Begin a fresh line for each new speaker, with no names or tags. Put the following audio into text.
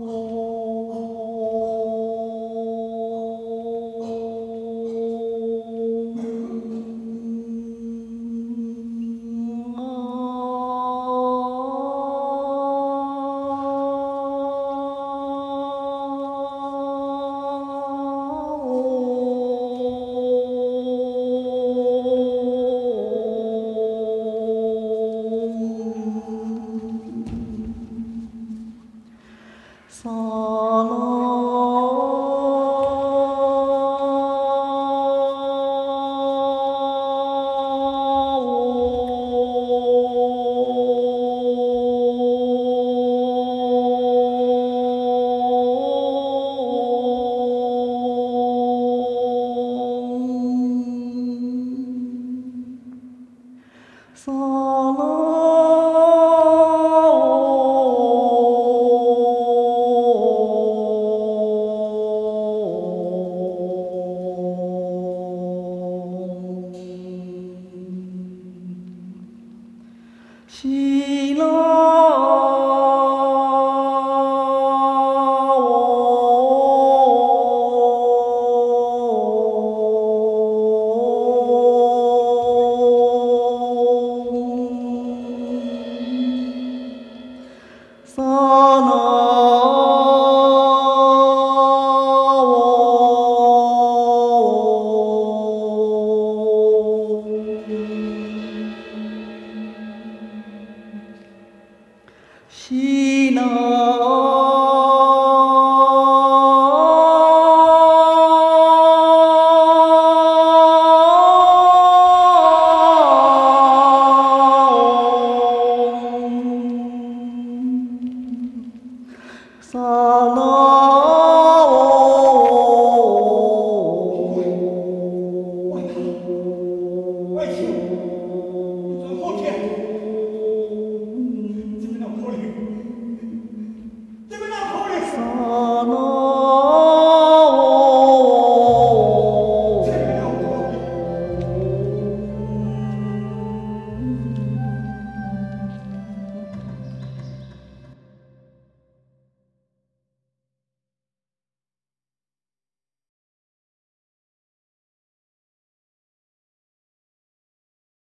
お萨拉哦，萨拉。萨 Salam.